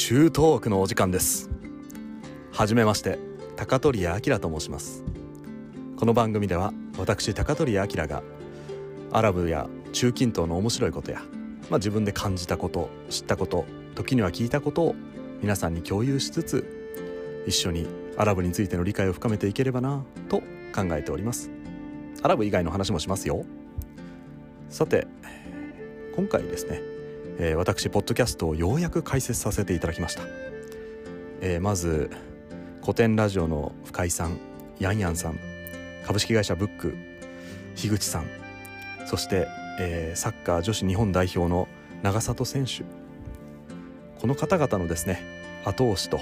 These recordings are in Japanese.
中トークのお時間です。はじめまして高取明と申します。この番組では私高取明がアラブや中近東の面白いことや、まあ、自分で感じたこと知ったこと時には聞いたことを皆さんに共有しつつ一緒にアラブについての理解を深めていければなと考えております。アラブ以外の話もしますよ。さて今回ですね、えー、私ポッドキャストをようやく解説させていただきました、えー、まず古典ラジオの深井さんヤンヤンさん株式会社ブック樋口さんそして、えー、サッカー女子日本代表の長里選手。この方々のですね後押しと、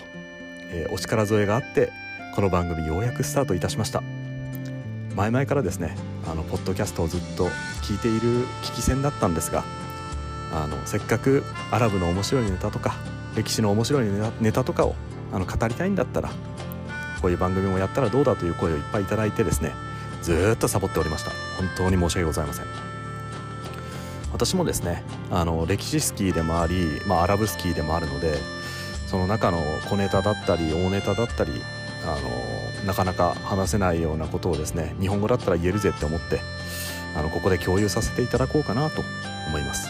えー、お力添えがあってこの番組ようやくスタートいたしました。前々からですねあのポッドキャストをずっと聞いている聞き戦だったんですがあのせっかくアラブの面白いネタとか歴史の面白いネタとかをあの語りたいんだったらこういう番組もやったらどうだという声をいっぱいいただいてですねずっとサボっておりました。本当に申し訳ございません。私もですねあの歴史スキーでもあり、まあ、アラブスキーでもあるのでその中の小ネタだったり大ネタだったりあのなかなか話せないようなことをですね日本語だったら言えるぜって思ってあのここで共有させていただこうかなと思います、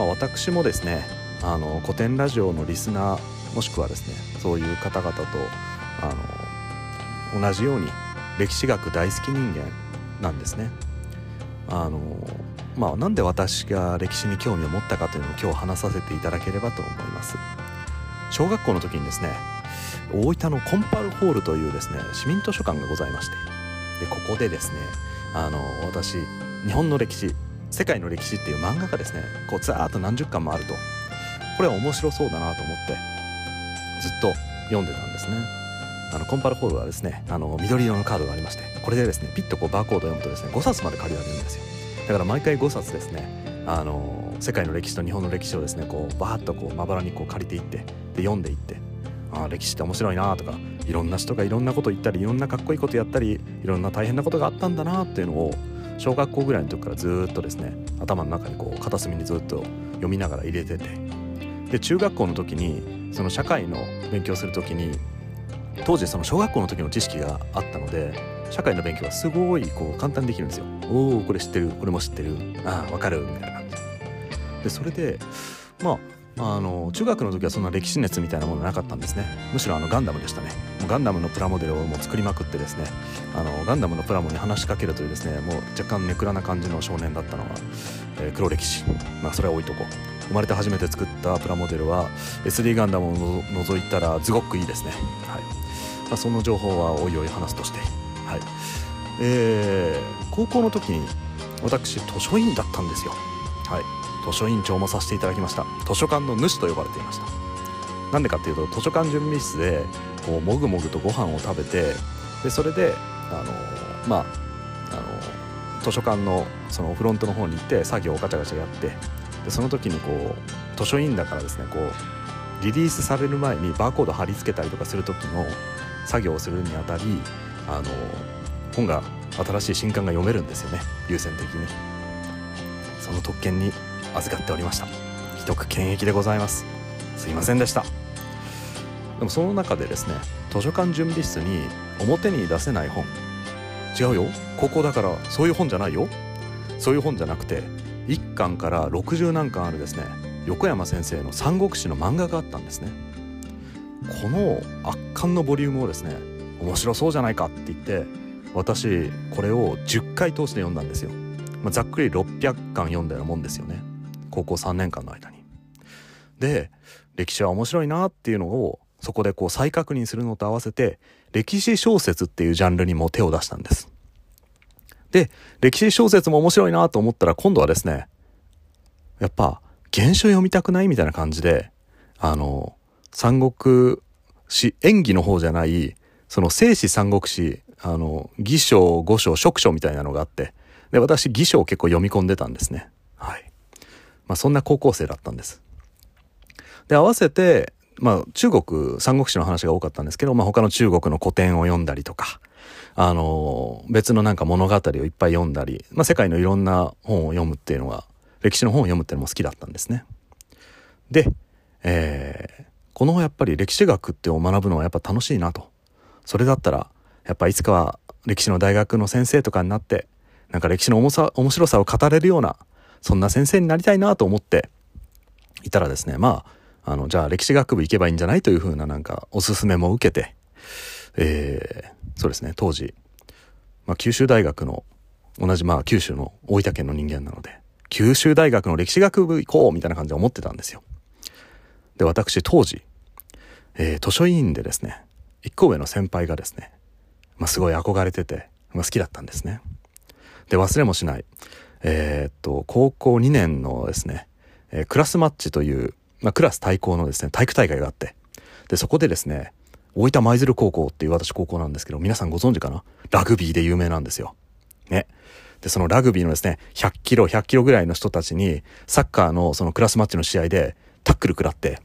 まあ、私もですねあの古典ラジオのリスナーもしくはですねそういう方々とあの同じように歴史学大好き人間なんですね。あのまあなんで私が歴史に興味を持ったかというのを今日話させていただければと思います。小学校の時にですね大分のコンパルホールというですね市民図書館がございましてでここでですねあの私日本の歴史世界の歴史っていう漫画がですね。こうザーッと何十巻もあると。これは面白そうだなと思ってずっと読んでたんですね。あのコンパルホールはですねあの緑色のカードがありましてこれでですねピッとこうバーコードを読むとですね5冊まで借りられるんですよ。だから毎回5冊ですねあの世界の歴史と日本の歴史をですねこうバーッとこうまばらにこう借りていってで読んでいってあ歴史って面白いなとかいろんな人がいろんなこと言ったりいろんなかっこいいことやったりいろんな大変なことがあったんだなっていうのを小学校ぐらいの時からずっとですね頭の中にこう片隅にずっと読みながら入れてて。で中学校の時にその社会の勉強する時に当時その小学校の時の知識があったので社会の勉強はすごいこう簡単にできるんですよ。おおこれ知ってるこれも知ってる。ああ分かるみたいな感じ。でそれでまああの中学の時はそんな歴史熱みたいなものなかったんですね。むしろあのガンダムでしたね。ガンダムのプラモデルをもう作りまくってですね。あのガンダムのプラモに話しかけるというですねもう若干ネクラな感じの少年だったのは、えー、黒歴史。まあそれは置いとこう。生まれて初めて作ったプラモデルは SD ガンダムを除いたらすごくいいですね。はい、まあ、その情報はおいおい話すとして。はい。えー、高校の時に私図書院だったんですよ。はい。図書委員長もさせていただきました。図書館の主と呼ばれていました。なんでかっていうと図書館準備室でこうもぐもぐとご飯を食べてでそれであのまああの図書館のそのフロントの方に行って作業をガチャガチャやってでその時にこう図書委員だからですねこうリリースされる前にバーコード貼り付けたりとかする時の作業をするにあたりあの本が新しい新刊が読めるんですよね優先的に。その特権に預かっておりました。既得権益でございます。すいませんでした。でもその中でですね図書館準備室に表に出せない本。違うよ。高校だからそういう本じゃないよ。そういう本じゃなくて1巻から60何巻あるですね横山先生の「三国志」の漫画があったんですね。この圧巻のボリュームをですね面白そうじゃないかって言って私これを10回通して読んだんですよ、まあ、ざっくり600巻読んだようなもんですよね。高校3年間の間に。で、歴史は面白いなっていうのをそこでこう再確認するのと合わせて歴史小説っていうジャンルにも手を出したんです。で、歴史小説も面白いなと思ったら今度はですね、やっぱ原書読みたくないみたいな感じで、あの、三国史、演技の方じゃない、その聖史三国史、あの、義書、五書、職書みたいなのがあって、で、私義書を結構読み込んでたんですね。まあ、そんな高校生だったんです。で、合わせて、まあ、中国、三国志の話が多かったんですけど、まあ、他の中国の古典を読んだりとか、あの、別のなんか物語をいっぱい読んだり、まあ、世界のいろんな本を読むっていうのが、歴史の本を読むっていうのも好きだったんですね。で、えー、このやっぱり歴史学ってを学ぶのはやっぱ楽しいなとそれだったらやっぱいつかは歴史の大学の先生とかになってなんか歴史の重さ面白さを語れるようなそんな先生になりたいなと思っていたらですねまああのじゃあ歴史学部行けばいいんじゃないというふうななんかおすすめも受けてえー、そうですね当時、まあ、九州大学の同じまあ九州の大分県の人間なので九州大学の歴史学部行こうみたいな感じで思ってたんですよ。で私当時、えー、図書委員でですね一個上の先輩がですね、まあ、すごい憧れてて、まあ、好きだったんですね。で忘れもしないえー、っと高校2年のですね、えー、クラスマッチという、まあ、クラス対抗のですね体育大会があってでそこでですね大分舞鶴高校っていう私高校なんですけど、皆さんご存知かな？ラグビーで有名なんですよ。ね。で、そのラグビーのですね、100キロ、100キロぐらいの人たちに、サッカーのそのクラスマッチの試合でタックル食らって、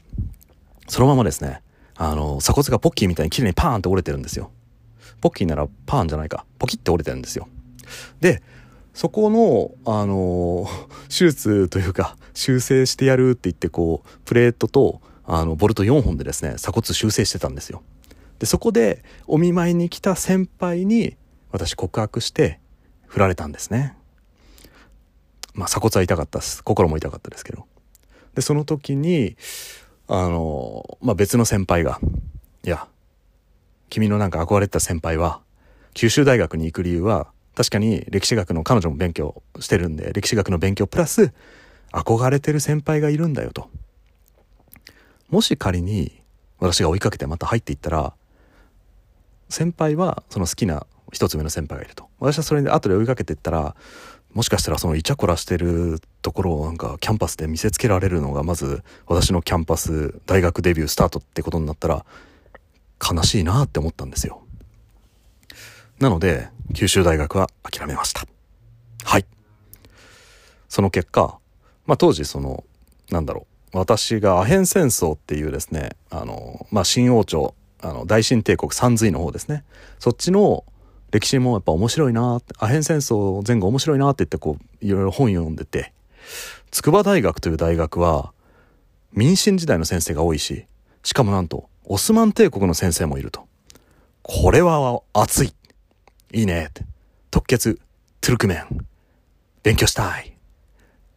そのままですね、あの、鎖骨がポッキーみたいに綺麗にパーンって折れてるんですよ。ポッキーならパーンじゃないか。ポキって折れてるんですよ。で、そこの、あの、手術というか、修正してやるって言って、こう、プレートと、あの、ボルト4本でですね、鎖骨修正してたんですよ。でそこでお見舞いに来た先輩に私告白して振られたんですね。まあ鎖骨は痛かったです。心も痛かったですけど。でその時にあの、まあ、別の先輩が「いや君のなんか憧れてた先輩は九州大学に行く理由は確かに歴史学の彼女も勉強してるんで歴史学の勉強プラス憧れてる先輩がいるんだよと。もし仮に私が追いかけてまた入っていったら先輩はその好きな一つ上の先輩がいると。私はそれで後で追いかけていったらもしかしたらそのイチャコラしてるところをなんかキャンパスで見せつけられるのがまず私のキャンパス大学デビュースタートってことになったら悲しいなって思ったんですよ。なので九州大学は諦めました。はい。その結果まあ当時そのなんだろう私がアヘン戦争っていうですねあのまあ新王朝あの大清帝国三隋の方ですね。そっちの歴史もやっぱ面白いなアヘン戦争前後面白いなって言ってこういろいろ本読んでて筑波大学という大学は民進時代の先生が多いししかもなんとオスマン帝国の先生もいると。これは熱い。いいね。って特決トゥルクメン。勉強したい。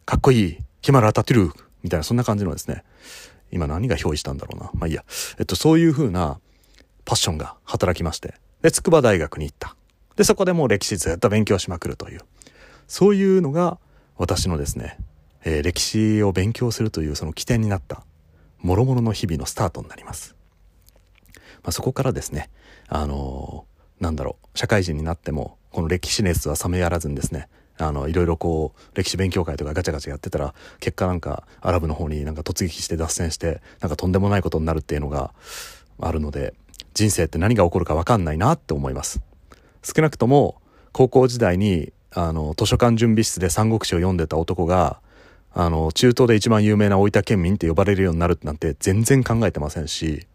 かっこいい。ヒマラタトゥルクみたいなそんな感じのですね。今何が表示したんだろうな。まあいいや。えっとそういう風なパッションが働きまして、で、筑波大学に行った。で、そこでもう歴史ずっと勉強しまくるという、そういうのが私のですね、えー、歴史を勉強するというその起点になった、諸々の日々のスタートになります。まあ、そこからですね、あの、なんだろう、社会人になっても、この歴史熱は冷めやらずにですね、あの、いろいろこう、歴史勉強会とかガチャガチャやってたら、結果なんか、アラブの方になんか突撃して脱線して、なんかとんでもないことになるっていうのがあるので、人生って何が起こるか分かんないなって思います。少なくとも高校時代にあの図書館準備室で三国志を読んでた男があの中東で一番有名な大分県民って呼ばれるようになるなんて全然考えてませんし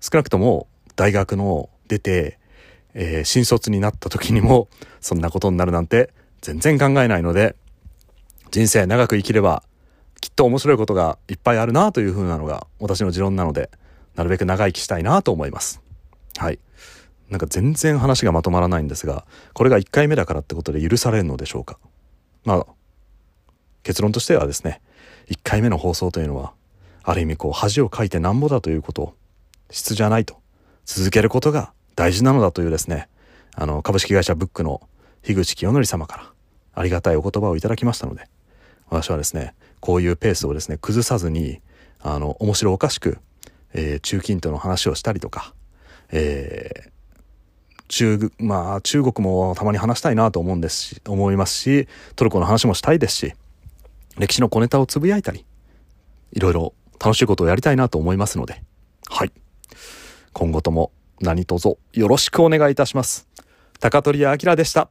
少なくとも大学の出て、えー、新卒になった時にもそんなことになるなんて全然考えないので人生長く生きればきっと面白いことがいっぱいあるなというふうなのが私の持論なのでなるべく長生きしたいなと思います。はい。なんか全然話がまとまらないんですが、これが1回目だからってことで許されるのでしょうか。まあ、結論としてはですね、1回目の放送というのは、ある意味こう恥をかいてなんぼだということを、質じゃないと、続けることが大事なのだというですね、あの、株式会社ブックの樋口清則様からありがたいお言葉をいただきましたので、私はですね、こういうペースをですね、崩さずに、あの、面白おかしく、えー、中近東の話をしたりとか、えー、中、まあ、中国もたまに話したいなと思うんですし、思いますし、トルコの話もしたいですし、歴史の小ネタをつぶやいたり、いろいろ楽しいことをやりたいなと思いますので、はい。今後とも何卒よろしくお願いいたします。高取明でした。